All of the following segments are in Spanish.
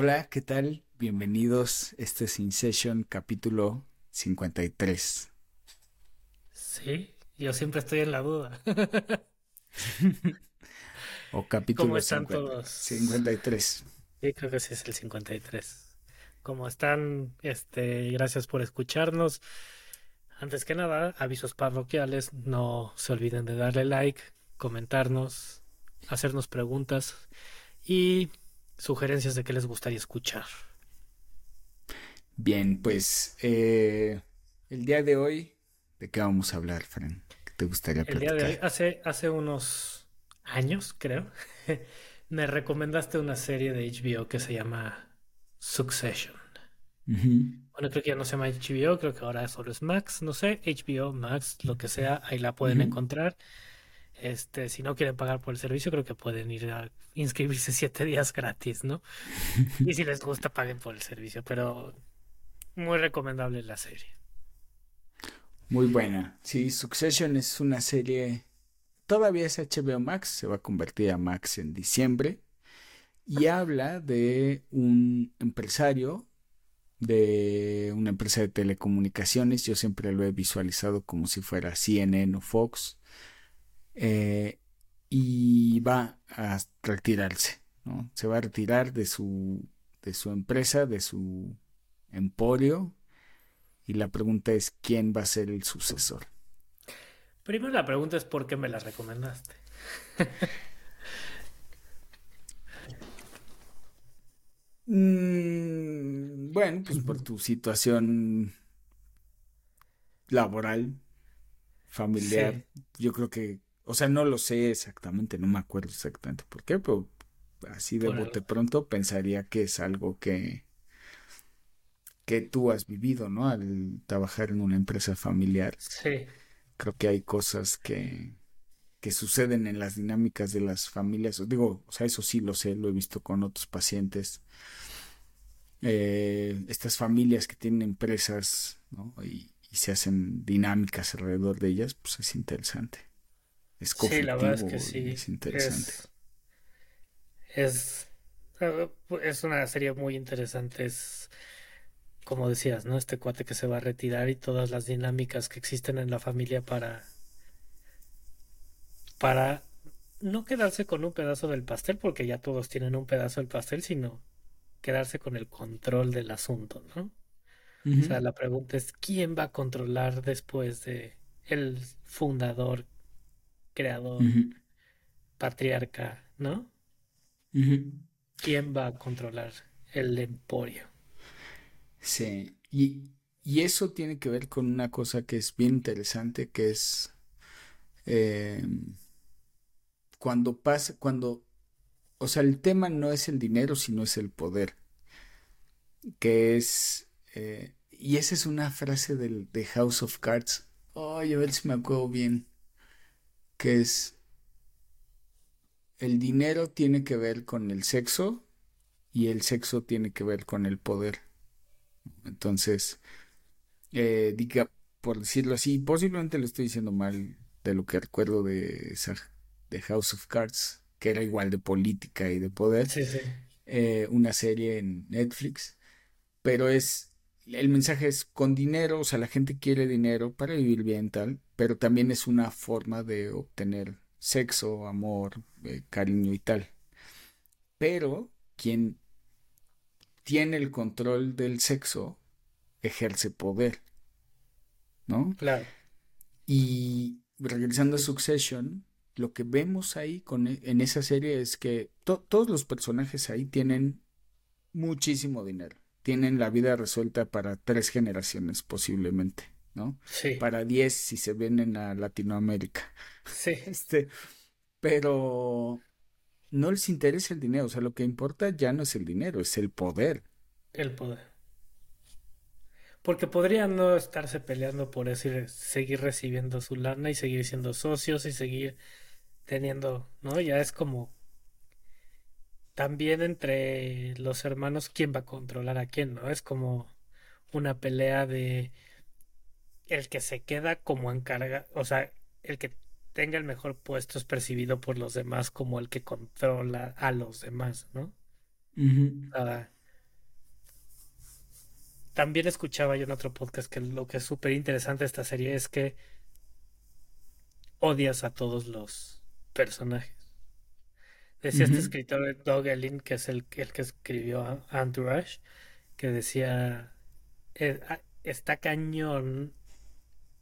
Hola, ¿qué tal? Bienvenidos. Este es In Session capítulo 53. Sí, yo siempre estoy en la duda. o capítulo ¿Cómo están todos? 53. Sí, creo que sí es el 53. ¿Cómo están? Este, gracias por escucharnos. Antes que nada, avisos parroquiales, no se olviden de darle like, comentarnos, hacernos preguntas y sugerencias de qué les gustaría escuchar. Bien, pues eh, el día de hoy, ¿de qué vamos a hablar, Fran? ¿Qué te gustaría platicar? El día de hoy, hace, hace unos años, creo, me recomendaste una serie de HBO que se llama Succession. Bueno, creo que ya no se llama HBO, creo que ahora solo es Max, no sé, HBO, Max, lo que sea, ahí la pueden encontrar. Este, si no quieren pagar por el servicio, creo que pueden ir a inscribirse siete días gratis, ¿no? y si les gusta, paguen por el servicio, pero muy recomendable la serie. Muy buena. Sí, Succession es una serie. Todavía es HBO Max, se va a convertir a Max en diciembre. Y habla de un empresario de una empresa de telecomunicaciones. Yo siempre lo he visualizado como si fuera CNN o Fox. Eh, y va a retirarse, ¿no? Se va a retirar de su, de su empresa, de su emporio. Y la pregunta es, ¿quién va a ser el sucesor? Primero la pregunta es, ¿por qué me la recomendaste? Mm, bueno, pues por tu situación laboral, familiar. Yo creo que o sea, no lo sé exactamente, no me acuerdo exactamente por qué, pero así de bote pronto pensaría que es algo que, que tú has vivido, ¿no? Al trabajar en una empresa familiar. Sí. Creo que hay cosas que, que suceden en las dinámicas de las familias. Digo, o sea, eso sí lo sé, lo he visto con otros pacientes. Eh, estas familias que tienen empresas, ¿no? Y, y se hacen dinámicas alrededor de ellas, pues es interesante. Es sí, la verdad es que sí. Es interesante. Es, es, una serie muy interesante. Es, como decías, ¿no? Este cuate que se va a retirar y todas las dinámicas que existen en la familia para. para no quedarse con un pedazo del pastel, porque ya todos tienen un pedazo del pastel, sino quedarse con el control del asunto, ¿no? O sea, la pregunta es quién va a controlar después de el fundador creador, patriarca, ¿no? ¿Quién va a controlar el emporio? Sí, y, y, eso tiene que ver con una cosa que es bien interesante, que es em, cuando pasa, cuando, o sea, el tema no es el dinero, sino es el poder, que es, eh, y esa es una frase del, de House of Cards. Ay, a ver si me acuerdo bien que es el dinero tiene que ver con el sexo y el sexo tiene que ver con el poder. Entonces, eh, diga, por decirlo así, posiblemente lo estoy diciendo mal de lo que recuerdo de, de House of Cards, que era igual de política y de poder. Sí, sí. Eh, una serie en Netflix, pero es el mensaje es con dinero, o sea, la gente quiere dinero para vivir bien tal, pero también es una forma de obtener sexo, amor, eh, cariño y tal. Pero quien tiene el control del sexo ejerce poder, ¿no? Claro. Y regresando a Succession, lo que vemos ahí con, e, en esa serie es que todos los personajes ahí tienen muchísimo dinero tienen la vida resuelta para tres generaciones posiblemente, ¿no? Sí. Para diez si se vienen a Latinoamérica. Sí. Este, pero no les interesa el dinero, o sea, lo que importa ya no es el dinero, es el poder. El poder. Porque podrían no estarse peleando por eso y seguir recibiendo su lana y seguir siendo socios y seguir teniendo, ¿no? Ya es como también entre los hermanos, ¿quién va a controlar a quién? ¿No? Es como una pelea de el que se queda como encarga, o sea, el que tenga el mejor puesto es percibido por los demás como el que controla a los demás, ¿no? también escuchaba yo en otro podcast que lo que es súper interesante de esta serie es que odias a todos los personajes. Decía este escritor Doug Ellin, que es el, el que escribió Entourage, que decía, ah, está cañón.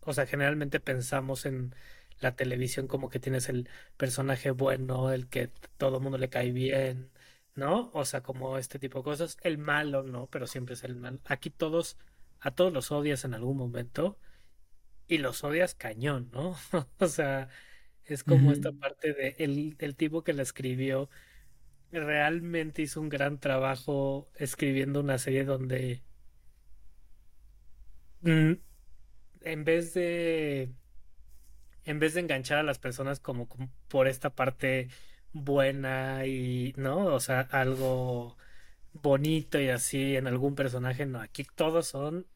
O sea, generalmente pensamos en la televisión como que tienes el personaje bueno, el que todo el mundo le cae bien, ¿no? O sea, como este tipo de cosas. El malo, ¿no? Pero siempre es el malo. Aquí todos, a todos los odias en algún momento y los odias cañón, ¿no? o sea, es como esta parte de el, tipo que la escribió realmente hizo un gran trabajo escribiendo una serie donde mm, en vez de en vez de enganchar a las personas como, por esta parte buena y no o sea algo bonito y así en algún personaje no aquí todos son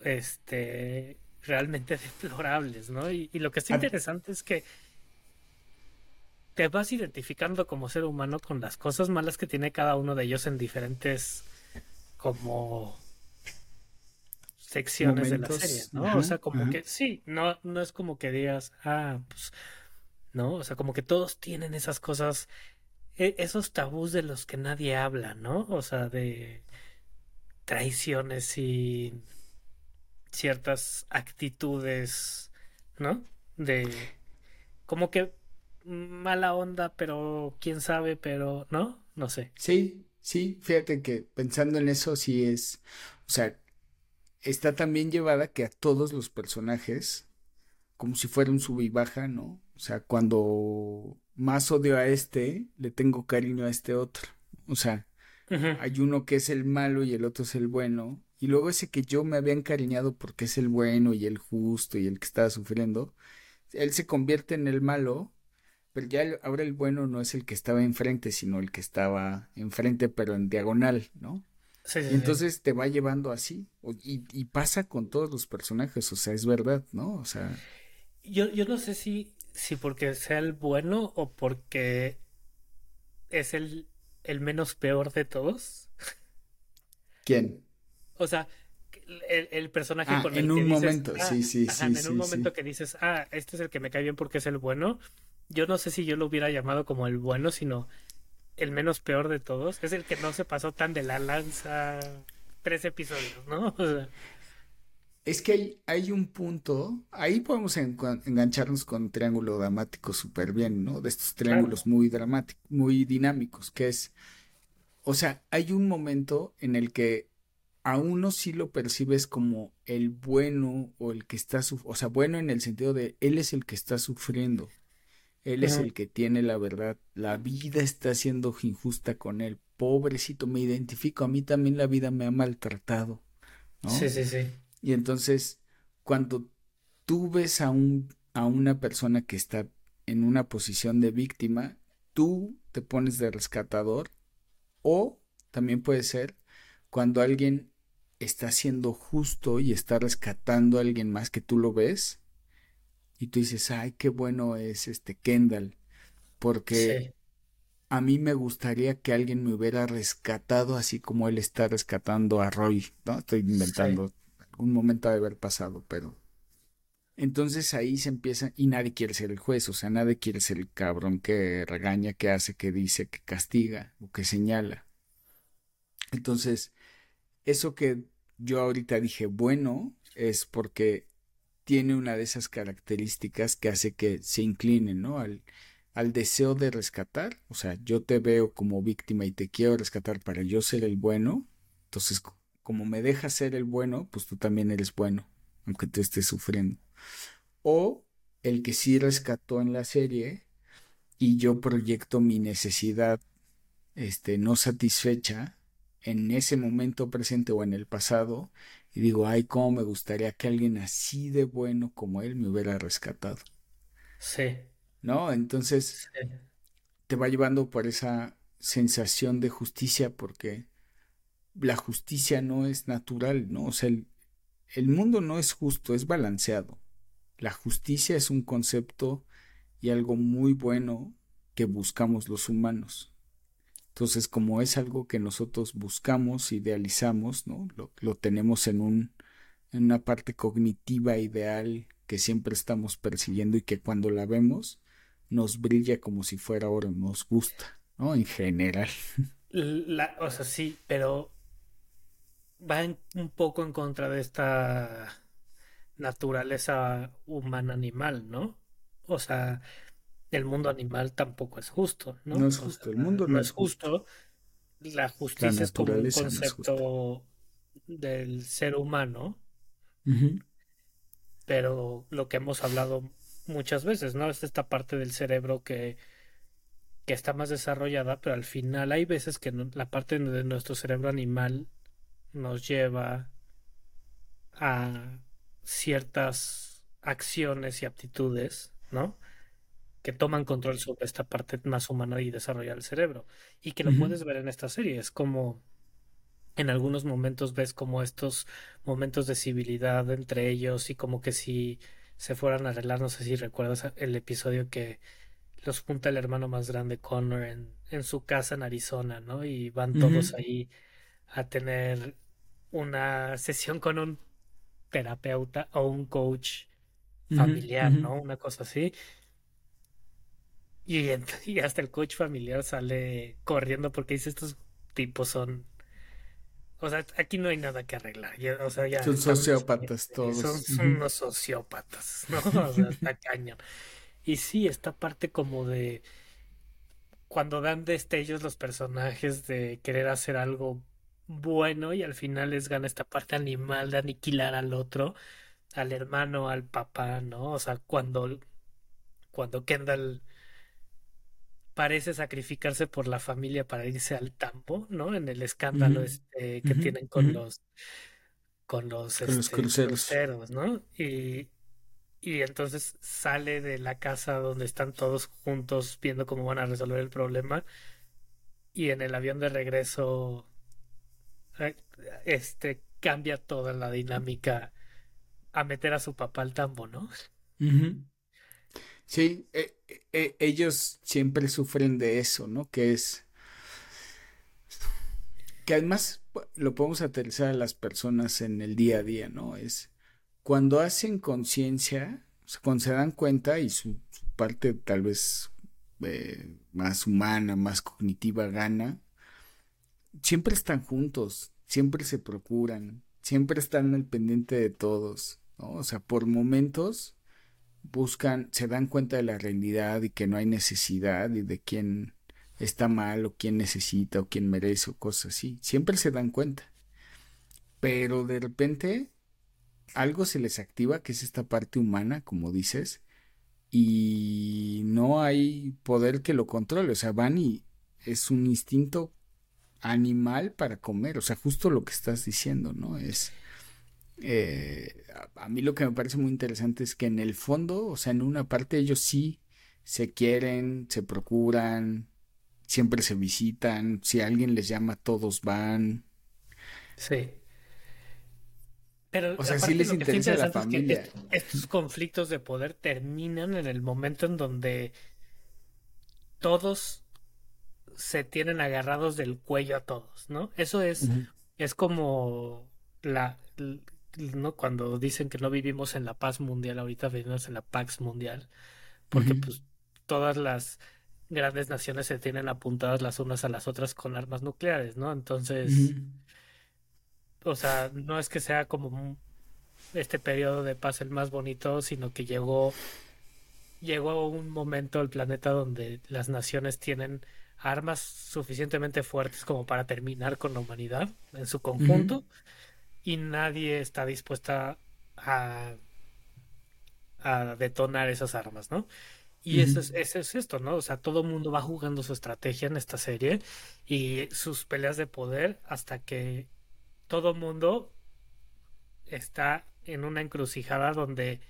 este realmente deplorables, ¿no? Y, lo que está interesante es que te vas identificando como ser humano con las cosas malas que tiene cada uno de ellos en diferentes como secciones de la serie, ¿no? o sea, como que sí, no, no es como que digas, ah, pues, no, o sea, como que todos tienen esas cosas, e, esos tabús de los que nadie habla, ¿no? O sea, de traiciones y ciertas actitudes, ¿no? De como que mala onda, pero quién sabe, pero no, no sé. Sí, sí, fíjate que pensando en eso sí es, o sea, está también llevada que a todos los personajes, como si fuera un sub y baja, ¿no? O sea, cuando más odio a este, le tengo cariño a este otro. O sea, hay uno que es el malo y el otro es el bueno, y luego ese que yo me había encariñado porque es el bueno y el justo y el que estaba sufriendo, él se convierte en el malo, pero ya ahora el bueno no es el que estaba enfrente, sino el que estaba enfrente pero en diagonal, ¿no? Sí, sí, entonces te va llevando así, y, y, pasa con todos los personajes, o sea, es verdad, ¿no? O sea... Yo, yo no sé si, si porque sea el bueno o porque es el, el menos peor de todos. ¿Quién? O sea, el, personaje ah, con el en un momento, ah, sí, sí, sí. En un momento que dices, ah, este es el que me cae bien porque es el bueno. Yo no sé si yo lo hubiera llamado como el bueno, sino el menos peor de todos. Es el que no se pasó tan de la lanza tres episodios, ¿no? O sea, es que hay, hay, un punto, ahí podemos engancharnos con triángulo dramático súper bien, ¿no? De estos triángulos muy dramáticos, muy dinámicos, que es, o sea, hay un momento en el que a uno sí lo percibes como el bueno o el que está, o sea, bueno en el sentido de él es el que está sufriendo, él es el que tiene la verdad, la vida está siendo injusta con él, pobrecito, me identifico, a mí también la vida me ha maltratado, ¿no? Sí, sí, sí. Y entonces, cuando tú ves a, un, a una persona que está en una posición de víctima, tú te pones de rescatador o también puede ser cuando alguien está siendo justo y está rescatando a alguien más que tú lo ves y tú dices, ay, qué bueno es este Kendall, porque a mí me gustaría que alguien me hubiera rescatado así como él está rescatando a Roy, ¿no? Estoy inventando un momento de haber pasado, pero entonces ahí se empieza y nadie quiere ser el juez, o sea, nadie quiere ser el cabrón que regaña, que hace, que dice, que castiga o que señala. Entonces, eso que yo ahorita dije bueno es porque tiene una de esas características que hace que se incline, ¿no? Al, al deseo de rescatar, o sea, yo te veo como víctima y te quiero rescatar para yo ser el bueno, entonces como me dejas ser el bueno, pues tú también eres bueno, aunque tú estés sufriendo. O el que sí rescató en la serie y yo proyecto mi necesidad este no satisfecha en ese momento presente o en el pasado y digo, ay, cómo me gustaría que alguien así de bueno como él me hubiera rescatado. Sí. ¿No? Entonces te va llevando por esa sensación de justicia porque la justicia no es natural, ¿no? O sea, el, el mundo no es justo, es balanceado. La justicia es un concepto y algo muy bueno que buscamos los humanos. Entonces, como es algo que nosotros buscamos, idealizamos, ¿no? Lo, tenemos en un en una parte cognitiva ideal que siempre estamos persiguiendo y que cuando la vemos nos brilla como si fuera oro, nos gusta, ¿no? En general. O sea, sí, pero va un poco en contra de esta naturaleza humana animal, ¿no? O sea, el mundo animal tampoco es justo, ¿no? No es justo, el mundo no, es justo. La justicia es como un concepto del ser humano, pero lo que hemos hablado muchas veces, ¿no? Es esta parte del cerebro que, que está más desarrollada, pero al final hay veces que la parte de nuestro cerebro animal nos lleva a ciertas acciones y aptitudes, ¿no? Que toman control sobre esta parte más humana y desarrollar el cerebro. Y que lo puedes ver en esta serie. Es como en algunos momentos ves como estos momentos de civilidad entre ellos y como que si se fueran a arreglar, no sé si recuerdas el episodio que los junta el hermano más grande Connor en, en su casa en Arizona, ¿no? Y van todos ahí a tener una sesión con un terapeuta o un coach familiar, ¿no? Una cosa así. Y, y, hasta el coach familiar sale corriendo porque dice estos tipos son o sea, aquí no hay nada que arreglar. o sea, ya son sociópatas todos. Son, unos sociópatas, ¿no? O sea, está cañón. Y sí, esta parte como de cuando dan destellos los personajes de querer hacer algo bueno y al final les gana esta parte animal de aniquilar al otro, al hermano, al papá, ¿no? O sea, cuando, cuando Kendall parece sacrificarse por la familia para irse al tambo, ¿no? En el escándalo este que tienen con los con los, este, cruceros. ¿no? Y, y entonces sale de la casa donde están todos juntos viendo cómo van a resolver el problema y en el avión de regreso eh, este cambia toda la dinámica a meter a su papá al tambo, ¿no? Sí, eh, eh, ellos siempre sufren de eso, ¿no? Que es... Que además lo podemos aterrizar a las personas en el día a día, ¿no? Es cuando hacen conciencia, cuando se dan cuenta y su, parte tal vez eh, más humana, más cognitiva gana, siempre están juntos, siempre se procuran, siempre están al pendiente de todos, ¿no? O sea, por momentos buscan, se dan cuenta de la realidad y que no hay necesidad y de quién está mal o quién necesita o quién merece o cosas así. Siempre se dan cuenta. Pero de repente algo se les activa, que es esta parte humana, como dices, y no hay poder que lo controle. O sea, van y es un instinto animal para comer. O sea, justo lo que estás diciendo, ¿no? Es eh, a, mí lo que me parece muy interesante es que en el fondo, o sea, en una parte ellos sí se quieren, se procuran, siempre se visitan, si alguien les llama, todos van. Sí. Pero o sea, sí les interesa la familia. estos conflictos de poder terminan en el momento en donde todos se tienen agarrados del cuello a todos, ¿no? Eso es, es como la, ¿no? Cuando dicen que no vivimos en la paz mundial, ahorita vivimos en la Pax mundial, porque pues todas las grandes naciones se tienen apuntadas las unas a las otras con armas nucleares, ¿no? Entonces, o sea, no es que sea como este periodo de paz el más bonito, sino que llegó llegó un momento el planeta donde las naciones tienen armas suficientemente fuertes como para terminar con la humanidad en su conjunto y nadie está dispuesta a, a detonar esas armas, ¿no? Y eso, es, eso es esto, ¿no? O sea, todo el mundo va jugando su estrategia en esta serie y sus peleas de poder hasta que todo el mundo está en una encrucijada donde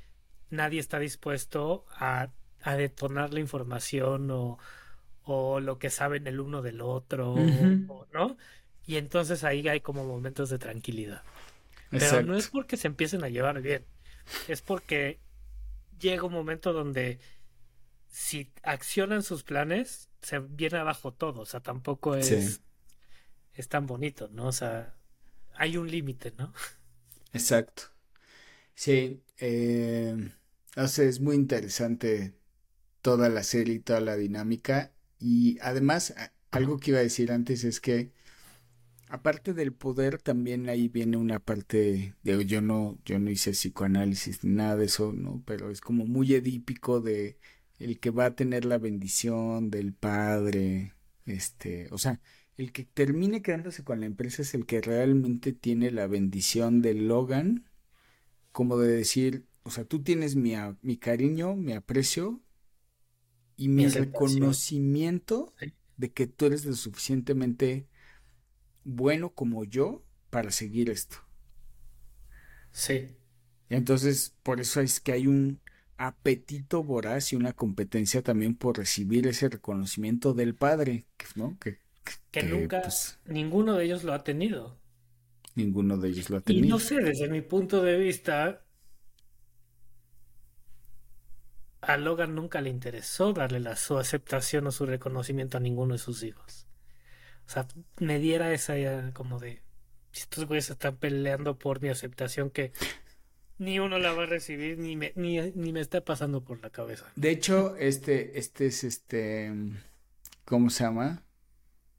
nadie está dispuesto a, a detonar la información o, o, lo que saben el uno del otro, ¿no? Y entonces ahí hay como momentos de tranquilidad. Pero no es porque se empiecen a llevar bien, es porque llega un momento donde si accionan sus planes, se viene abajo todo. O sea, tampoco es, es tan bonito, ¿no? O sea, hay un límite, ¿no? Exacto. Sí, eh, o sea, es muy interesante toda la serie y toda la dinámica. Y además, algo que iba a decir antes es que aparte del poder, también ahí viene una parte de yo no, yo no hice psicoanálisis ni nada de eso, ¿no? Pero es como muy edípico de el que va a tener la bendición del padre, este, o sea, el que termine quedándose con la empresa es el que realmente tiene la bendición de Logan, como de decir, o sea, tú tienes mi, mi cariño, mi aprecio y mi, reconocimiento de que tú eres lo suficientemente bueno como yo para seguir esto. Sí. Entonces, por eso es que hay un apetito voraz y una competencia también por recibir ese reconocimiento del padre, ¿no? Que, que, nunca pues, ninguno de ellos lo ha tenido. Ninguno de ellos lo ha tenido. Y no sé, desde mi punto de vista, a Logan nunca le interesó darle la, su aceptación o su reconocimiento a ninguno de sus hijos. O sea, me diera esa idea como de, si estos güeyes están peleando por mi aceptación que ni uno la va a recibir, ni me, ni, ni me está pasando por la cabeza. De hecho, este, este es este, ¿cómo se llama?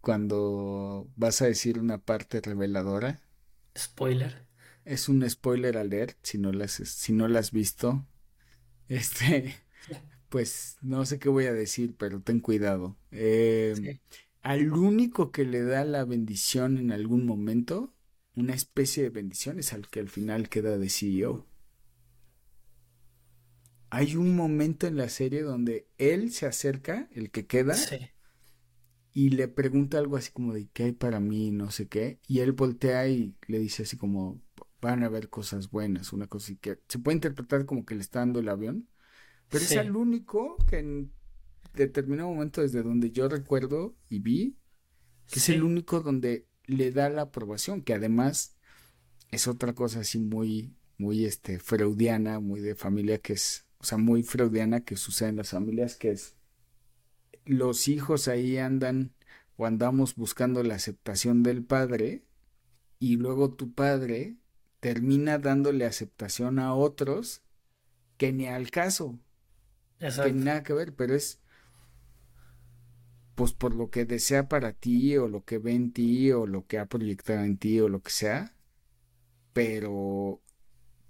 Cuando vas a decir una parte reveladora. Spoiler. Es un spoiler alert, si no las, si no la has visto. Este, pues no sé qué voy a decir, pero ten cuidado. Eh, Al único que le da la bendición en algún momento una especie de bendiciones al que al final queda de CEO. Hay un momento en la serie donde él se acerca, el que queda, y le pregunta algo así como de qué hay para mí, no sé qué, y él voltea y le dice así como van a haber cosas buenas, una cosa que se puede interpretar como que le está dando el avión, pero es el único que en determinado momento desde donde yo recuerdo y vi, que es el único donde le da la aprobación, que además es otra cosa así muy, muy este, freudiana, muy de familia que es, o sea, muy freudiana que sucede en las familias, que es los hijos ahí andan o andamos buscando la aceptación del padre y luego tu padre termina dándole aceptación a otros que ni al caso, que ni nada que ver, pero es pues por lo que desea para ti o lo que ve en ti o lo que ha proyectado en ti o lo que sea, pero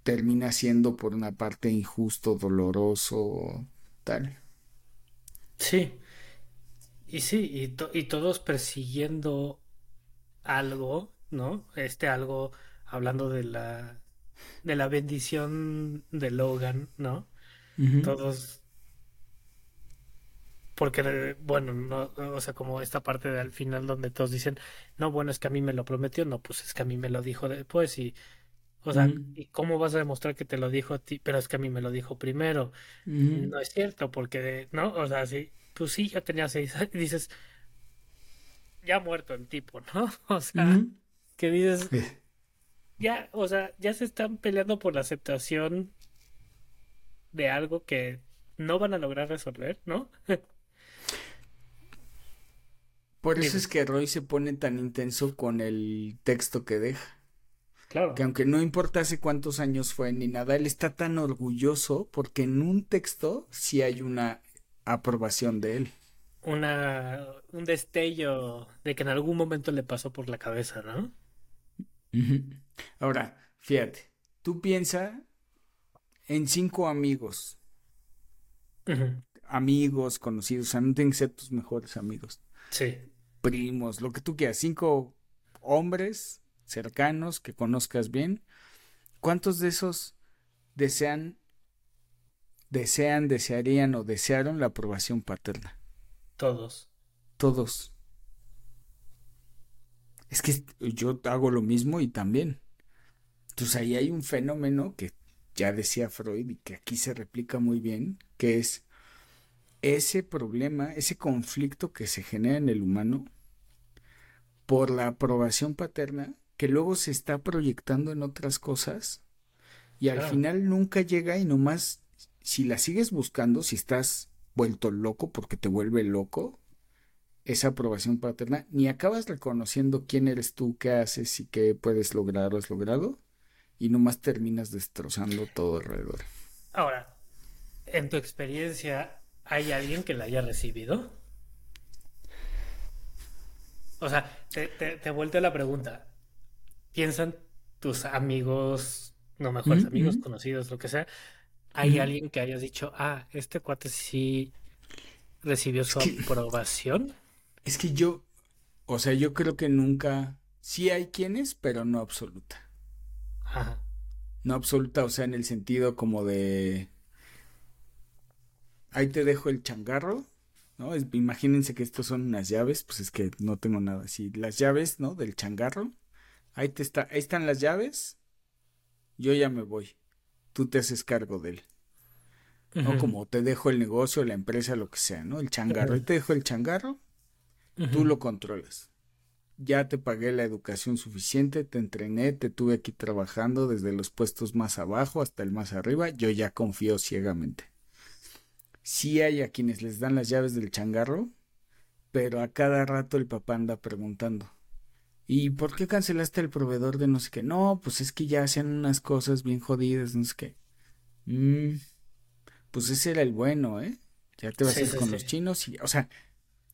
termina siendo por una parte injusto, doloroso, tal. Sí, y sí, y, y todos persiguiendo algo, ¿no? Este algo, hablando de la, de la bendición de Logan, ¿no? Todos porque bueno, no, o sea, como esta parte del final donde todos dicen, no, bueno, es que a mí me lo prometió, no, pues es que a mí me lo dijo después y, o sea, ¿y cómo vas a demostrar que te lo dijo a ti? Pero es que a mí me lo dijo primero. No es cierto, porque, ¿no? O sea, sí, pues sí, ya tenía seis años, y dices, ya muerto el tipo, ¿no? O sea, que dices, ya, o sea, ya se están peleando por la aceptación de algo que no van a lograr resolver, ¿no? Por eso es que Roy se pone tan intenso con el texto que deja. Claro. Que aunque no importase cuántos años fue ni nada, él está tan orgulloso porque en un texto sí hay una aprobación de él. Una, un destello de que en algún momento le pasó por la cabeza, ¿no? Ahora, fíjate, tú piensa en cinco amigos. Amigos, conocidos, o sea, no tienen que ser tus mejores amigos. Sí. Primos, lo que tú quieras. Cinco hombres cercanos que conozcas bien. ¿Cuántos de esos desean, desean, desearían o desearon la aprobación paterna? Todos. Todos. Es que yo hago lo mismo y también. Entonces ahí hay un fenómeno que ya decía Freud y que aquí se replica muy bien, que es ese problema, ese conflicto que se genera en el humano por la aprobación paterna, que luego se está proyectando en otras cosas y al final nunca llega y nomás, si la sigues buscando, si estás vuelto loco porque te vuelve loco esa aprobación paterna, ni acabas reconociendo quién eres tú, qué haces y qué puedes lograr o has logrado, y nomás terminas destrozando todo alrededor. Ahora, en tu experiencia, ¿hay alguien que la haya recibido? O sea, te, te, vuelto a la pregunta. ¿Piensan tus amigos, no mejores amigos, conocidos, lo que sea? ¿Hay alguien que hayas dicho, ah, este cuate sí recibió su aprobación? Es que yo, o sea, yo creo que nunca, sí hay quienes, pero no absoluta. Ajá. No absoluta, o sea, en el sentido como de, ahí te dejo el changarro, ¿no? imagínense que estos son unas llaves, pues es que no tengo nada así. Las llaves, ¿no? Del changarro. Ahí te está, ahí están las llaves. Yo ya me voy. Tú te haces cargo de él. ¿No? Como te dejo el negocio, la empresa, lo que sea, ¿no? El changarro. Ahí te dejo el changarro. Tú lo controlas. Ya te pagué la educación suficiente, te entrené, te tuve aquí trabajando desde los puestos más abajo hasta el más arriba. Yo ya confío ciegamente. Sí hay a quienes les dan las llaves del changarro, pero a cada rato el papá anda preguntando. ¿Y por qué cancelaste el proveedor de no sé qué? No, pues es que ya hacían unas cosas bien jodidas, no sé qué. Mm, pues ese era el bueno, ¿eh? Ya te vas a ir con los chinos y, o sea,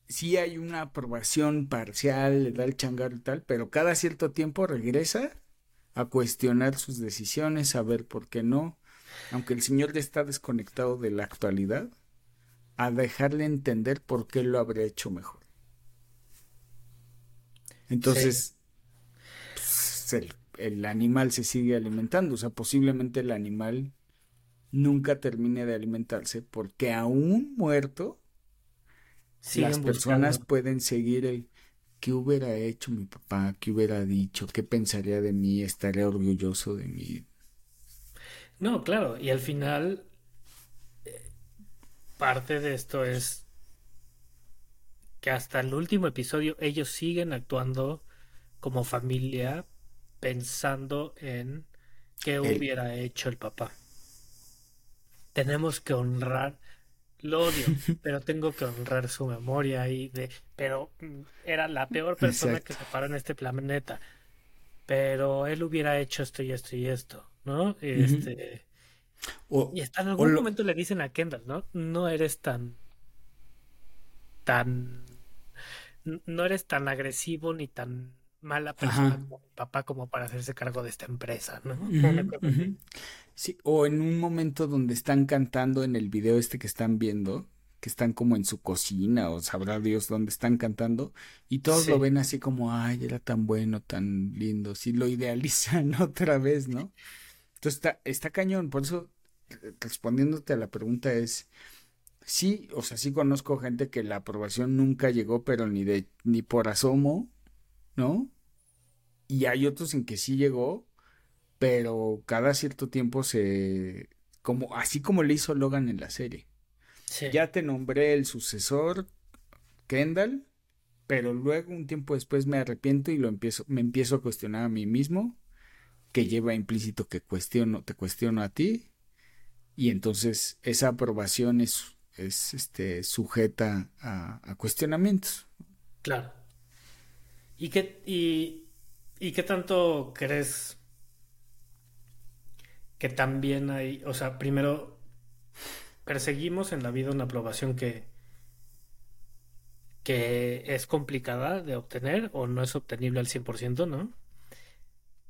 sí hay una aprobación parcial, le da el changar y tal, pero cada cierto tiempo regresa a cuestionar sus decisiones, a ver por qué no, aunque el señor ya está desconectado de la actualidad, a dejarle entender por qué lo habría hecho mejor. Entonces, pues, el, el animal se sigue alimentando, o sea, posiblemente el animal nunca termine de alimentarse porque aún muerto las personas pueden seguir el qué hubiera hecho mi papá, qué hubiera dicho, qué pensaría de mí, estaría orgulloso de mí. No, claro, y al final parte de esto es que hasta el último episodio ellos siguen actuando como familia pensando en qué hubiera hecho el papá. Tenemos que honrar lo odio, pero tengo que honrar su memoria y de, pero era la peor persona que se paró en este planeta. Pero él hubiera hecho esto y esto y esto, ¿no? Este y hasta en algún momento le dicen a Kendall, ¿no? No eres tan tan no eres tan agresivo ni tan mala persona como papá como para hacerse cargo de esta empresa, ¿no? Sí, o en un momento donde están cantando en el video este que están viendo, que están como en su cocina o sabrá Dios dónde están cantando y todos lo ven así como, ay, era tan bueno, tan lindo, sí lo idealizan otra vez, ¿no? Entonces está, está cañón, por eso respondiéndote a la pregunta es, sí, o sea, sí conozco gente que la aprobación nunca llegó, pero ni de, ni por asomo, ¿no? Y hay otros en que sí llegó, pero cada cierto tiempo se como así como le hizo Logan en la serie. Ya te nombré el sucesor Kendall, pero luego un tiempo después me arrepiento y lo empiezo me empiezo a cuestionar a mí mismo, que lleva implícito que cuestiono, te cuestiono a ti y entonces esa aprobación es es este sujeta a, cuestionamientos. Claro. ¿Y qué, y, ¿Y qué tanto crees que también hay, o sea, primero perseguimos en la vida una aprobación que que es complicada de obtener o no es obtenible al 100%, ¿no?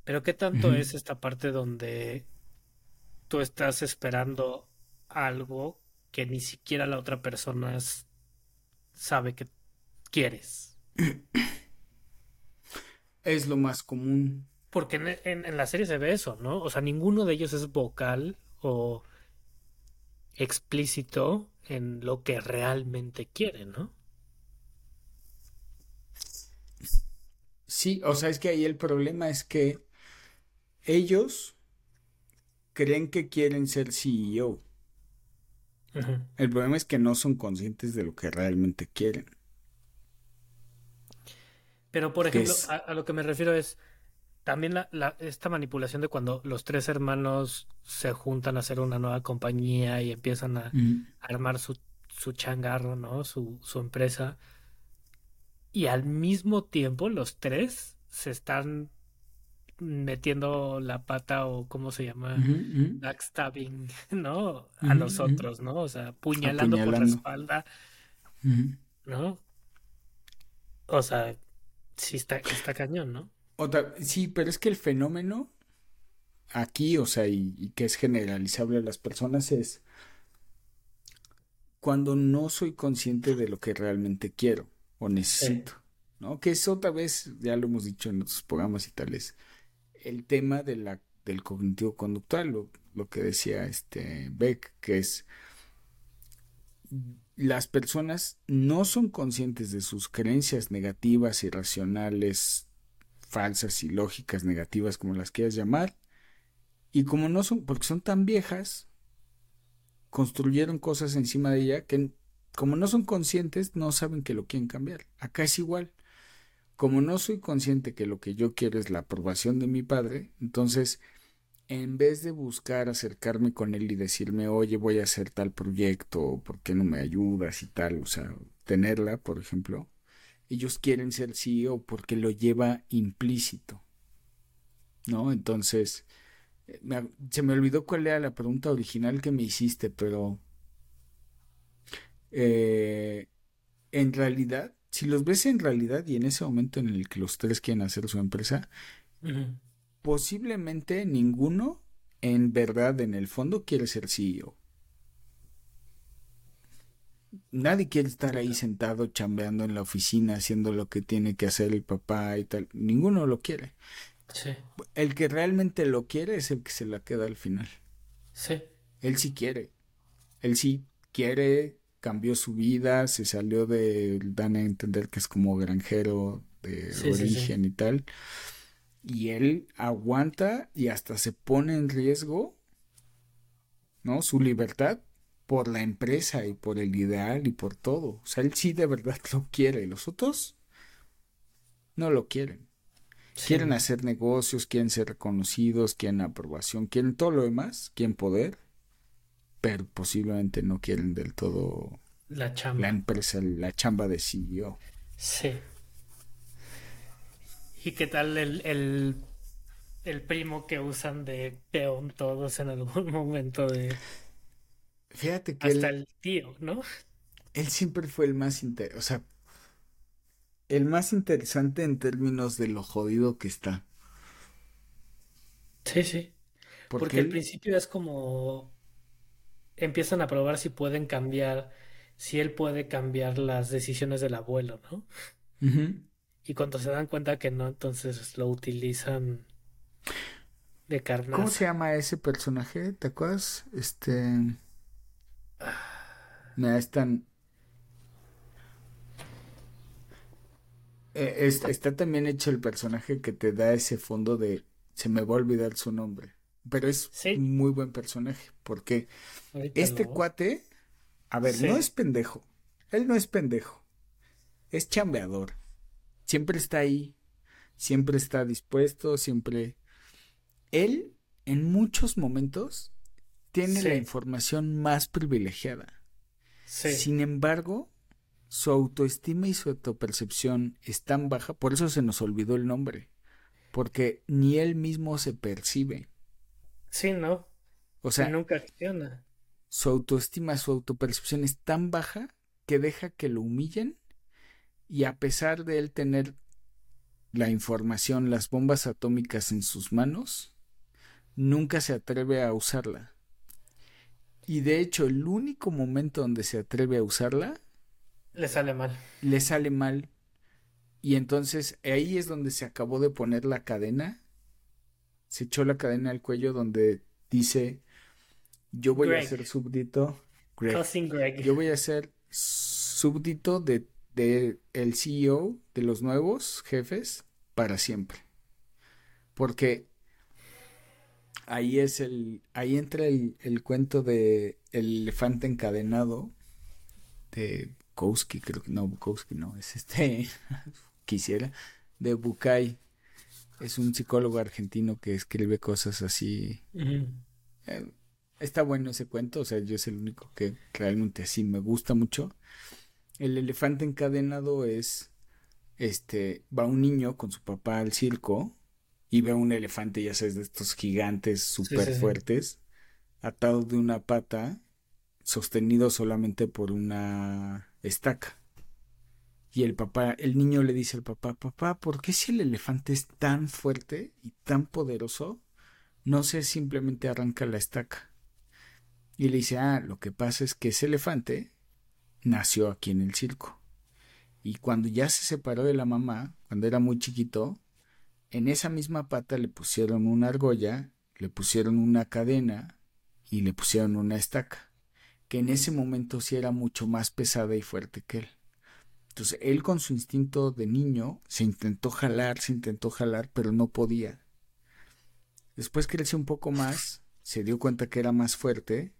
Pero ¿qué tanto es esta parte donde tú estás esperando algo que ni siquiera la otra persona sabe que quieres? Es lo más común. Porque en, la serie se ve eso, ¿no? O sea, ninguno de ellos es vocal o explícito en lo que realmente quieren, ¿no? Sí, o sea, es que ahí el problema es que ellos creen que quieren ser CEO. El problema es que no son conscientes de lo que realmente quieren. Pero, por ejemplo, a, lo que me refiero es, también la, esta manipulación de cuando los tres hermanos se juntan a hacer una nueva compañía y empiezan a, armar su, su changarro, ¿no? Su, su empresa. Y al mismo tiempo los tres se están metiendo la pata o cómo se llama, backstabbing, ¿no? A los otros, ¿no? O sea, apuñalando, por la espalda, ¿no? O sea, sí está, está cañón, ¿no? Otra, sí, pero es que el fenómeno aquí, o sea, y, que es generalizable a las personas es cuando no soy consciente de lo que realmente quiero o necesito, ¿no? Que es otra vez, ya lo hemos dicho en otros programas y tales, el tema de la, del cognitivo conductual, lo, lo que decía este Beck, que es las personas no son conscientes de sus creencias negativas, irracionales, falsas y lógicas negativas, como las quieras llamar, y como no son, porque son tan viejas, construyeron cosas encima de ella que como no son conscientes, no saben que lo quieren cambiar. Acá es igual. Como no soy consciente que lo que yo quiero es la aprobación de mi padre, entonces en vez de buscar acercarme con él y decirme, oye, voy a hacer tal proyecto, ¿por qué no me ayudas y tal? O sea, tenerla, por ejemplo, ellos quieren ser CEO porque lo lleva implícito, ¿no? Entonces, eh, se me olvidó cuál era la pregunta original que me hiciste, pero eh, en realidad, si los ves en realidad y en ese momento en el que los tres quieren hacer su empresa, posiblemente ninguno en verdad, en el fondo, quiere ser CEO. Nadie quiere estar ahí sentado chambeando en la oficina, haciendo lo que tiene que hacer el papá y tal. Ninguno lo quiere. Sí. El que realmente lo quiere es el que se la queda al final. Sí. Él sí quiere. Él sí quiere, cambió su vida, se salió de, dan a entender que es como granjero de origen y tal y él aguanta y hasta se pone en riesgo, ¿no? Su libertad por la empresa y por el ideal y por todo. O sea, él sí de verdad lo quiere. Los otros no lo quieren. Quieren hacer negocios, quieren ser reconocidos, quieren aprobación, quieren todo lo demás, quieren poder, pero posiblemente no quieren del todo la chamba. La empresa, la chamba de CEO. Sí. ¿Y qué tal el, el, primo que usan de peón todos en algún momento de... Fíjate que... Hasta el tío, ¿no? Él siempre fue el más interesante, o sea, el más interesante en términos de lo jodido que está. Sí, sí. Porque, al principio es como empiezan a probar si pueden cambiar, si él puede cambiar las decisiones del abuelo, ¿no? Y cuando se dan cuenta que no, entonces lo utilizan de carne. ¿Cómo se llama ese personaje? ¿Te acuerdas? Este. Me están. Eh, está, también hecho el personaje que te da ese fondo de. Se me va a olvidar su nombre. Pero es un muy buen personaje. Porque este cuate. A ver, no es pendejo. Él no es pendejo. Es chambeador siempre está ahí, siempre está dispuesto, siempre... Él, en muchos momentos, tiene la información más privilegiada. Sin embargo, su autoestima y su autopercepción es tan baja, por eso se nos olvidó el nombre, porque ni él mismo se percibe. Sí, ¿no? O sea, nunca acciona. Su autoestima, su autopercepción es tan baja que deja que lo humillen y a pesar de él tener la información, las bombas atómicas en sus manos, nunca se atreve a usarla. Y de hecho, el único momento donde se atreve a usarla, le sale mal. Le sale mal. Y entonces ahí es donde se acabó de poner la cadena. Se echó la cadena al cuello donde dice, yo voy a ser súbdito. Greg. Yo voy a ser súbdito de de el CEO de los nuevos jefes para siempre. Porque ahí es el, ahí entra el, cuento de el elefante encadenado de Bukowski, creo que no, Bukowski no, es este, quisiera, de Bukai. Es un psicólogo argentino que escribe cosas así. Eh, está bueno ese cuento, o sea, yo es el único que realmente así me gusta mucho. El elefante encadenado es, este, va un niño con su papá al circo y ve un elefante, ya sabes, de estos gigantes súper fuertes, atado de una pata, sostenido solamente por una estaca. Y el papá, el niño le dice al papá, papá, ¿por qué si el elefante es tan fuerte y tan poderoso, no se simplemente arranca la estaca? Y le dice, ah, lo que pasa es que ese elefante nació aquí en el circo. Y cuando ya se separó de la mamá, cuando era muy chiquito, en esa misma pata le pusieron una argolla, le pusieron una cadena y le pusieron una estaca, que en ese momento sí era mucho más pesada y fuerte que él. Entonces él con su instinto de niño se intentó jalar, se intentó jalar, pero no podía. Después creció un poco más, se dio cuenta que era más fuerte,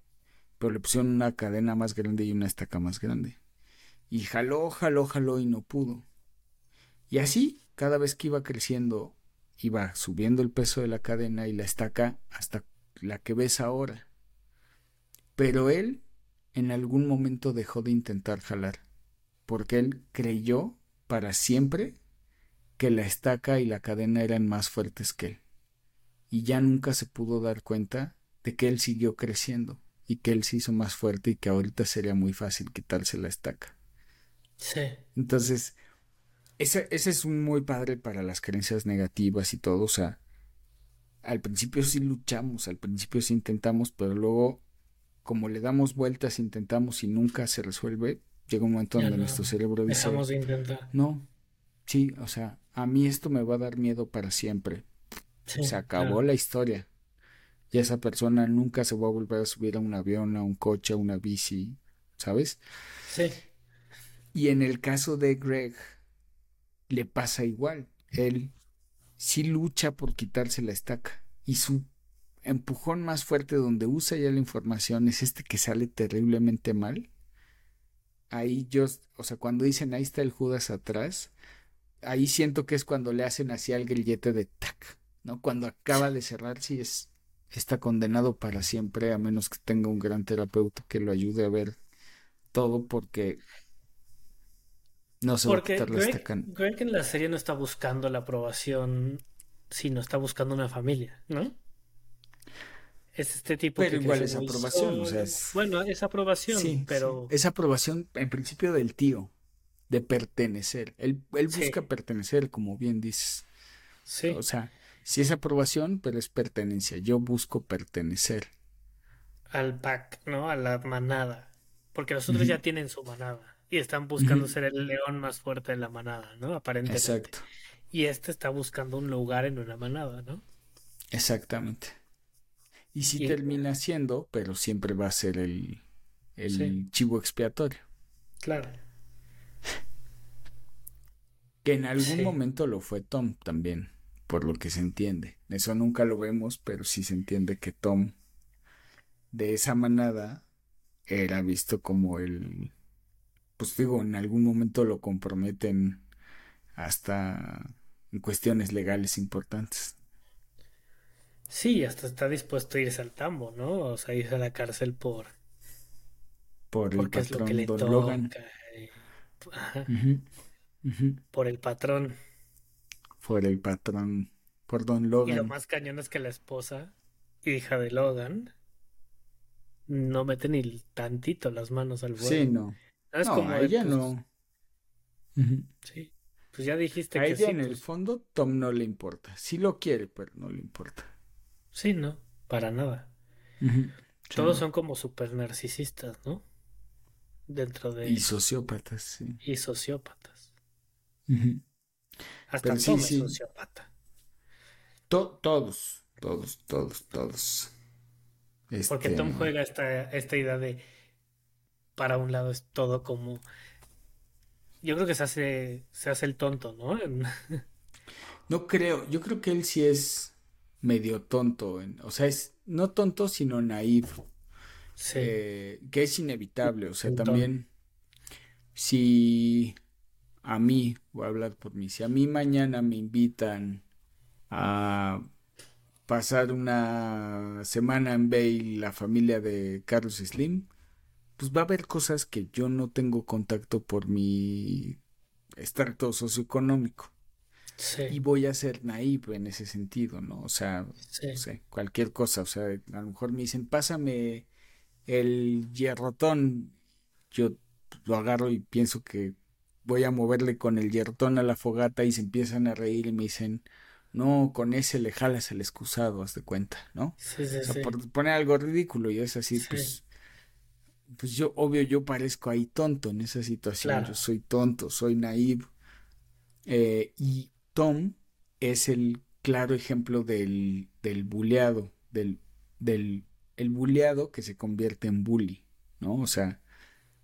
pero le pusieron una cadena más grande y una estaca más grande. Y jaló, jaló, jaló y no pudo. Y así, cada vez que iba creciendo, iba subiendo el peso de la cadena y la estaca hasta la que ves ahora. Pero él en algún momento dejó de intentar jalar porque él creyó para siempre que la estaca y la cadena eran más fuertes que él. Y ya nunca se pudo dar cuenta de que él siguió creciendo y que él se hizo más fuerte y que ahorita sería muy fácil quitarse la estaca. Sí. Entonces, ese, ese es un muy padre para las creencias negativas y todo. O sea, al principio sí luchamos, al principio sí intentamos, pero luego, como le damos vueltas, intentamos y nunca se resuelve, llega un momento donde nuestro cerebro dice, no, sí, o sea, a mí esto me va a dar miedo para siempre. se acabó la historia. Y esa persona nunca se va a volver a subir a un avión, a un coche, a una bici, ¿sabes? Sí. Y en el caso de Greg, le pasa igual. Él sí lucha por quitarse la estaca. Y su empujón más fuerte donde usa ya la información es este que sale terriblemente mal ahí yo, o sea, cuando dicen ahí está el Judas atrás, ahí siento que es cuando le hacen así al grillete de tac, ¿no? Cuando acaba de cerrar, sí es, está condenado para siempre, a menos que tenga un gran terapeuta que lo ayude a ver todo, porque no se porque va a la estaca. Greg en la serie no está buscando la aprobación, sino está buscando una familia, ¿no? Es este tipo pero igual es aprobación o sea bueno es aprobación pero es aprobación en principio del tío de pertenecer. Él, él busca pertenecer como bien dices. Sí. O sea sí es aprobación pero es pertenencia. Yo busco pertenecer. Al pack no a la manada. Porque los otros ya tienen su manada y están buscando ser el león más fuerte de la manada no aparentemente. Exacto. Y este está buscando un lugar en una manada no exactamente y sí termina siendo, pero siempre va a ser el, el chivo expiatorio. Claro. Que en algún momento lo fue Tom también, por lo que se entiende. Eso nunca lo vemos, pero sí se entiende que Tom, de esa manada, era visto como el. Pues digo, en algún momento lo comprometen hasta en cuestiones legales importantes. Sí, hasta está dispuesto a irse al tambo, ¿no? O sea, irse a la cárcel por. Por el patrón Don Logan. Por el patrón. Por el patrón. Por Don Logan. Y lo más cañón es que la esposa, hija de Logan, no mete ni tantito las manos al vuelo. Sí, no. Es no, como ella pues, no. Sí. Pues ya dijiste a que ella en el pues. fondo Tom no le importa. Sí lo quiere, pero no le importa. Sí, no, para nada. Todos son como super narcisistas, ¿no? Dentro de... Y sociópatas, sí. Y sociópatas. Hasta Tom es sociópata. todos, todos, todos, todos. Porque Tom este, juega esta, esta idea de para un lado es todo como yo creo que se hace se hace el tonto, ¿no? no creo, yo creo que él sí es medio tonto, o sea, es no tonto, sino naive. Eh, que es inevitable, o sea, también si a mí, voy a hablar por mí, si a mí mañana me invitan a pasar una semana en Bale la familia de Carlos Slim, pues va a haber cosas que yo no tengo contacto por mi estrato socioeconómico. Y voy a ser naive en ese sentido, ¿no? O sea, no sé, cualquier cosa. O sea, a lo mejor me dicen, pásame el hierrotón. Yo lo agarro y pienso que voy a moverle con el hierrotón a la fogata y se empiezan a reír y me dicen, no, con ese le jalas el excusado, haz de cuenta, ¿no? Sí, sí, o sea, por poner algo ridículo y es así, pues, pues yo, obvio, yo parezco ahí tonto en esa situación, yo soy tonto, soy naive. Eh, y Tom es el claro ejemplo del, del buleado, del, del el buleado que se convierte en bully, ¿no? O sea,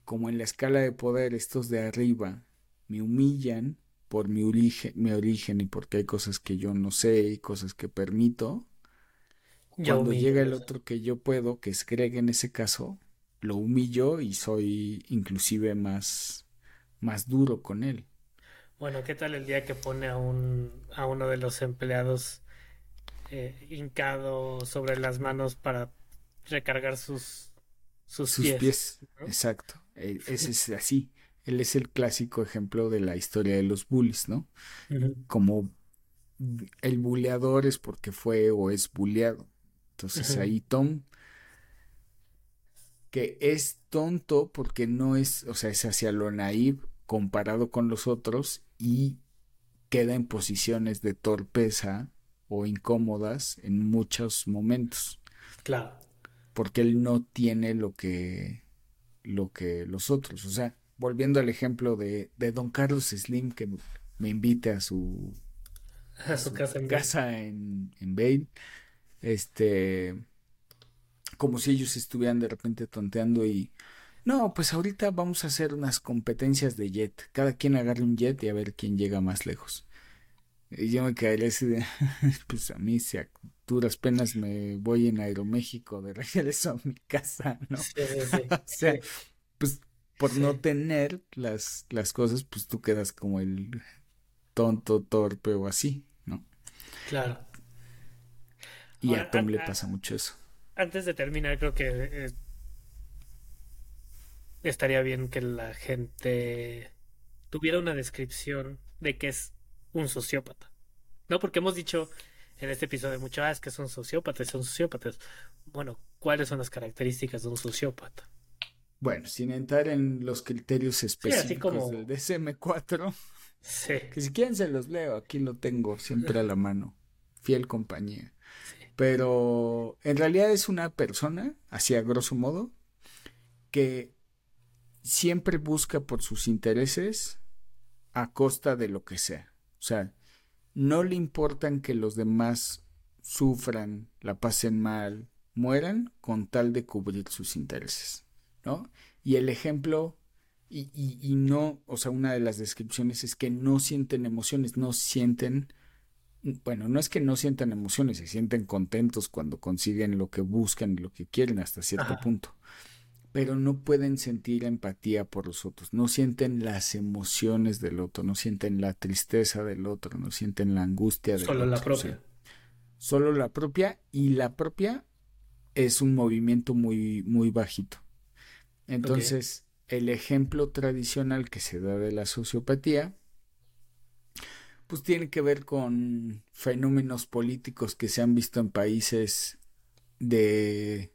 como en la escala de poder estos de arriba me humillan por mi origen, mi origen y porque hay cosas que yo no sé y cosas que permito. Cuando llega el otro que yo puedo, que es Greg en ese caso, lo humillo y soy inclusive más, más duro con él. Bueno, ¿qué tal el día que pone a, un, a uno de los empleados eh, hincado sobre las manos para recargar sus, sus, pies? Exacto. Ese es así. Él es el clásico ejemplo de la historia de los bullies, ¿no? Como el buleador es porque fue o es buleado. Entonces ahí Tom, que es tonto porque no es, o sea, es hacia lo naive comparado con los otros y queda en posiciones de torpeza o incómodas en muchos momentos. Claro. Porque él no tiene lo que lo que los otros, o sea, volviendo al ejemplo de, de Don Carlos Slim que me invite a su a su, casa, en, casa en, en Bale, este como si ellos estuvieran de repente tonteando y no, pues ahorita vamos a hacer unas competencias de jet. Cada quien agarre un jet y a ver quién llega más lejos. Y yo me quedaría así de, pues a mí si a duras penas me voy en Aeroméxico de regreso a mi casa, ¿no? Sí, sí, o sea, pues por no tener las, las cosas, pues tú quedas como el tonto, torpe o así, ¿no? Claro. Y a Tom le pasa mucho eso. Antes de terminar, creo que eh, estaría bien que la gente tuviera una descripción de qué es un sociópata. No, porque hemos dicho en este episodio mucho, ah, es que son sociópatas, son sociópatas. Bueno, ¿cuáles son las características de un sociópata? Bueno, sin entrar en los criterios específicos del DSM-4, sí. que si quieren se los leo, aquí lo tengo siempre a la mano, fiel compañía. Pero en realidad es una persona, así a grosso modo, que siempre busca por sus intereses a costa de lo que sea. O sea, no le importan que los demás sufran, la pasen mal, mueran con tal de cubrir sus intereses, ¿no? Y el ejemplo, y, y, no, o sea, una de las descripciones es que no sienten emociones, no sienten, bueno, no es que no sientan emociones, se sienten contentos cuando consiguen lo que buscan y lo que quieren hasta cierto punto pero no pueden sentir empatía por los otros, no sienten las emociones del otro, no sienten la tristeza del otro, no sienten la angustia del solo otro. Solo la propia. solo la propia y la propia es un movimiento muy muy bajito. Entonces, el ejemplo tradicional que se da de la sociopatía pues tiene que ver con fenómenos políticos que se han visto en países de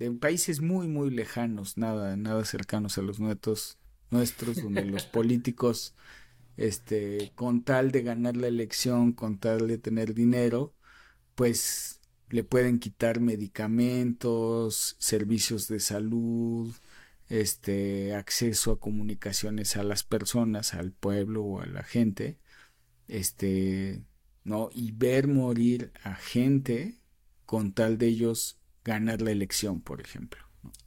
de países muy, muy lejanos, nada, nada cercanos a los nuestros, nuestros, donde los políticos, este, con tal de ganar la elección, con tal de tener dinero, pues le pueden quitar medicamentos, servicios de salud, este, acceso a comunicaciones a las personas, al pueblo o a la gente, este, ¿no? Y ver morir a gente con tal de ellos ganar la elección, por ejemplo.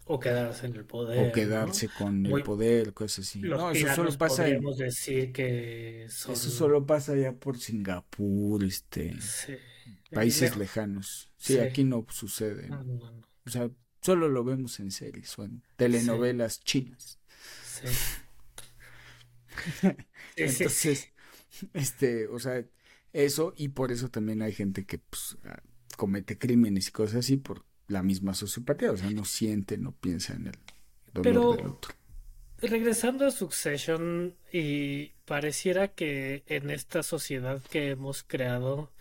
O quedarse en el poder. O quedarse con el poder, cosas así. no, eso solo pasa. decir que Eso solo pasa ya por Singapur, este. Países lejanos. Sí, aquí no sucede. O sea, solo lo vemos en series o en telenovelas chinas. Sí. Entonces, este, o sea, eso, y por eso también hay gente que, pues, comete crímenes y cosas así por la misma sociopatía, o sea, no siente, no piensa en el dolor Pero, del otro. Regresando a Succession, y pareciera que en esta sociedad que hemos creado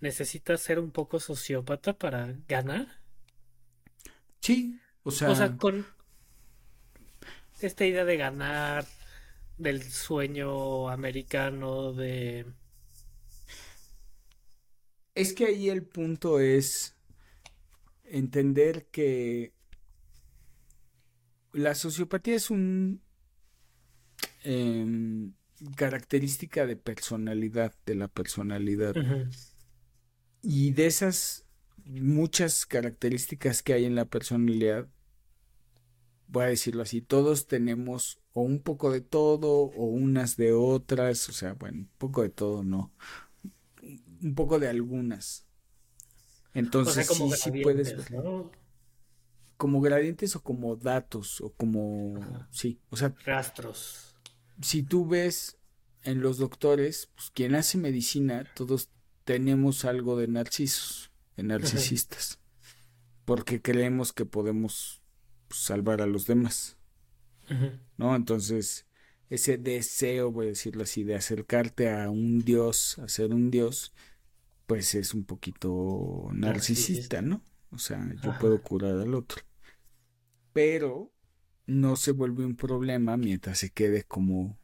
necesitas ser un poco sociópata para ganar. Sí, o sea. O sea, con esta idea de ganar, del sueño americano, de. Es que ahí el punto es entender que la sociopatía es un em, característica de personalidad, de la personalidad. Y de esas muchas características que hay en la personalidad, voy a decirlo así, todos tenemos o un poco de todo o unas de otras, o sea, bueno, un poco de todo, no, un poco de algunas. Entonces, sí, sí puedes como gradientes o como datos o como sí, o sea, rastros. Si tú ves en los doctores, pues quien hace medicina, todos tenemos algo de narcisos, de narcisistas, porque creemos que podemos pues, salvar a los demás. ¿No? Entonces, ese deseo, voy a decirlo así, de acercarte a un dios, a ser un dios, pues es un poquito narcisista, ¿no? O sea, yo puedo curar al otro. Pero no se vuelve un problema mientras se quede como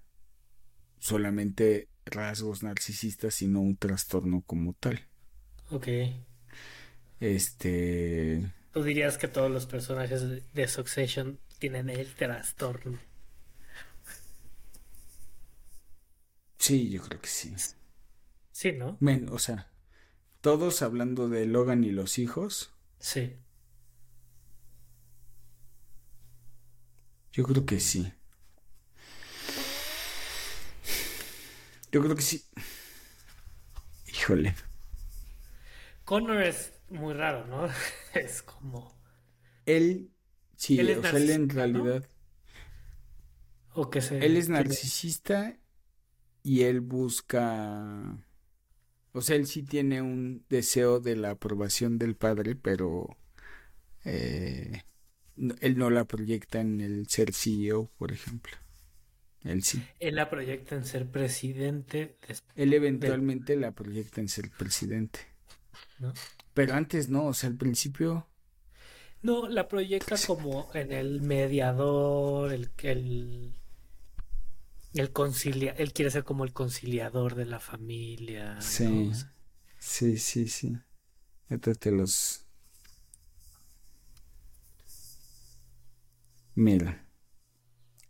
solamente rasgos narcisistas, sino un trastorno como tal. Ok. Este. ¿Tú dirías que todos los personajes de Succession tienen el trastorno? Sí, yo creo que sí. Sí, ¿no? o sea, todos hablando de Logan y los hijos. Sí. Yo creo que sí. Yo creo que sí. Híjole. Connor es muy raro, ¿no? Es como. Él, sí, él o sea, él en realidad. O que se. Él es narcisista y él busca. O sea, él sí tiene un deseo de la aprobación del padre, pero. Eh, él no la proyecta en el ser CEO, por ejemplo. Él sí. Él la proyecta en ser presidente. Él eventualmente la proyecta en ser presidente. ¿No? Pero antes no, o sea, al principio. No, la proyecta como en el mediador, el, el, el concilia, él quiere ser como el conciliador de la familia. Sí, sí, sí, sí. te los Mira,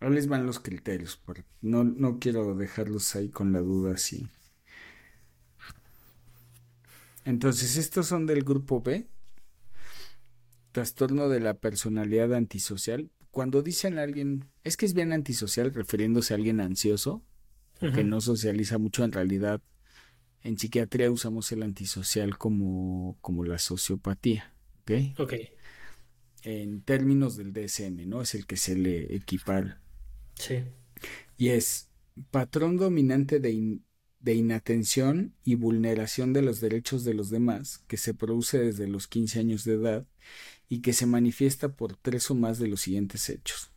ahí les van los criterios, no, no quiero dejarlos ahí con la duda así. Entonces, estos son del grupo B, trastorno de la personalidad antisocial. Cuando dicen a alguien, es que es bien antisocial refiriéndose a alguien ansioso, que no socializa mucho en realidad. En psiquiatría usamos el antisocial como, como la sociopatía. ¿Ok? Ok en términos del DSM, ¿no? Es el que se le equipara. Sí. Y es patrón dominante de, de, inatención y vulneración de los derechos de los demás, que se produce desde los 15 años de edad y que se manifiesta por tres o más de los siguientes hechos.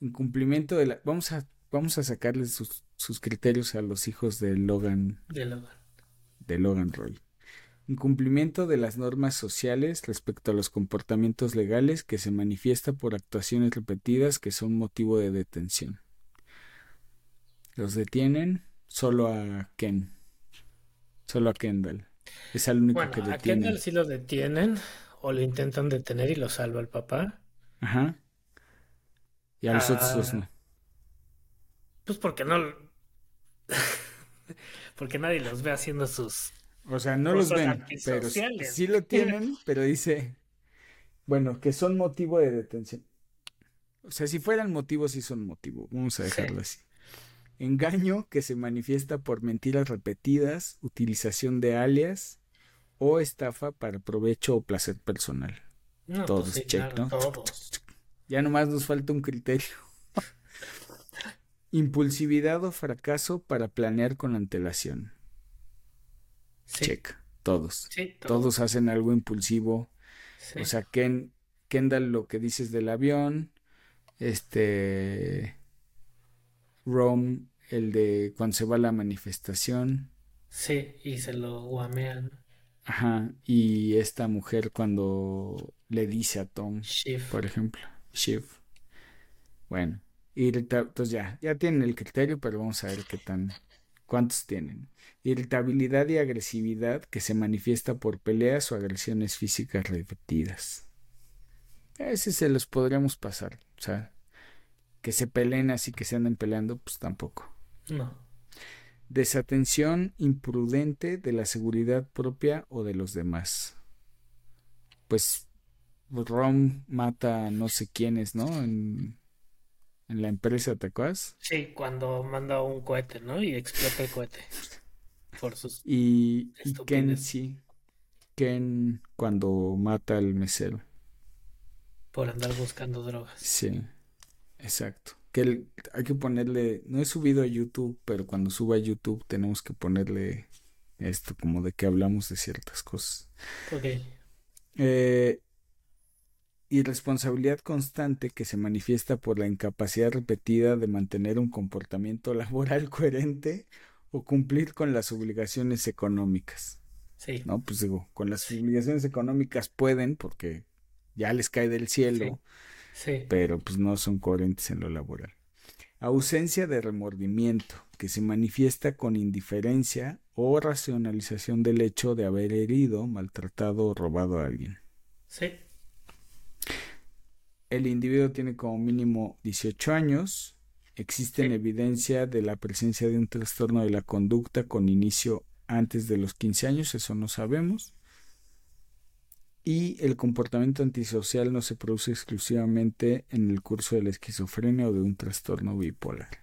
Incumplimiento de la... Vamos a, vamos a sacarles sus, sus criterios a los hijos de Logan. De Logan. De Logan Roy. Incumplimiento de las normas sociales respecto a los comportamientos legales que se manifiesta por actuaciones repetidas que son motivo de detención. Los detienen solo a Ken. Solo a Kendall. Es el único que detienen. A Kendall sí lo detienen o lo intentan detener y lo salva el papá. Ajá. Y a los otros no. Pues porque no. porque nadie los ve haciendo sus o sea, no los ven, pero sí lo tienen, pero dice, bueno, que son motivo de detención. O sea, si fueran motivos, sí son motivo. Vamos a dejarlo así. Engaño que se manifiesta por mentiras repetidas, utilización de alias o estafa para provecho o placer personal. Pues todos, check, ¿no? Ya nomás nos falta un criterio. Impulsividad o fracaso para planear con antelación. Check. Todos. todos. hacen algo impulsivo. O sea, Ken, Kendall lo que dices del avión, este Rome, el de cuando se va a la manifestación. Sí, y se lo guamean. Ajá, y esta mujer cuando le dice a Tom, por ejemplo, Shiv. Bueno, y entonces ya, ya tienen el criterio, pero vamos a ver qué tan, cuántos tienen. Irritabilidad y agresividad que se manifiesta por peleas o agresiones físicas repetidas. Ese se los podríamos pasar, o sea, que se peleen así que se anden peleando, pues tampoco. No. Desatención imprudente de la seguridad propia o de los demás. Pues Rom mata a no sé quiénes, ¿no? En, en la empresa, ¿te acuerdas? Sí, cuando manda un cohete, ¿no? Y explota el cohete. Por sus y, y Ken sí. Ken cuando mata al mesero. Por andar buscando drogas. Sí. Exacto. Que hay que ponerle, no he subido a YouTube, pero cuando suba a YouTube tenemos que ponerle esto como de que hablamos de ciertas cosas. Ok. Eh, irresponsabilidad constante que se manifiesta por la incapacidad repetida de mantener un comportamiento laboral coherente o cumplir con las obligaciones económicas. Sí. No, pues digo, con las obligaciones económicas pueden porque ya les cae del cielo. Pero pues no son coherentes en lo laboral. Ausencia de remordimiento, que se manifiesta con indiferencia o racionalización del hecho de haber herido, maltratado o robado a alguien. Sí. El individuo tiene como mínimo 18 años. Existe evidencia de la presencia de un trastorno de la conducta con inicio antes de los 15 años, eso no sabemos y el comportamiento antisocial no se produce exclusivamente en el curso de la esquizofrenia o de un trastorno bipolar.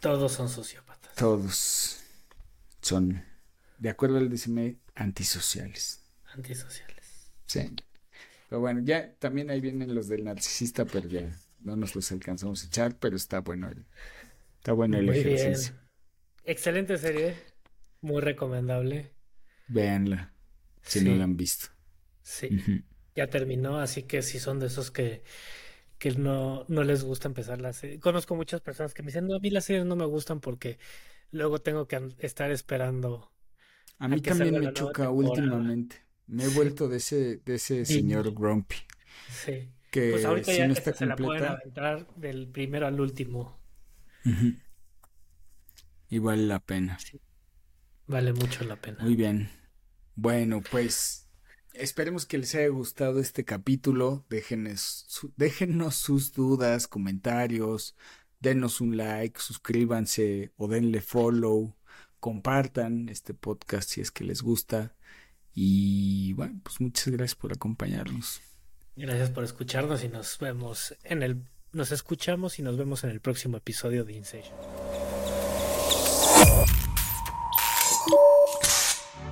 Todos son sociópatas. Todos son, de acuerdo al DSM, antisociales. Antisociales. Sí. Pero bueno, ya también ahí vienen los del narcisista, pero ya no nos los alcanzamos a echar, pero está bueno el, está bueno el ejercicio. Excelente serie. Muy recomendable. Véanla, si no la han visto. Sí. Ya terminó, así que si son de esos que, que no, no les gusta empezar la serie. Conozco muchas personas que me dicen, no, a mí las series no me gustan porque luego tengo que estar esperando. A mí también me choca últimamente. Me he vuelto de ese, de ese señor Grumpy. Sí. Que pues ahorita ya no está se la pueden aventar del primero al último. Y vale la pena. Sí. Vale mucho la pena. Muy bien. Bueno, pues esperemos que les haya gustado este capítulo. Déjenos, déjenos sus dudas, comentarios, denos un like, suscríbanse o denle follow, compartan este podcast si es que les gusta. Y bueno, pues muchas gracias por acompañarnos. Gracias por escucharnos y nos vemos en el nos escuchamos y nos vemos en el próximo episodio de Insation.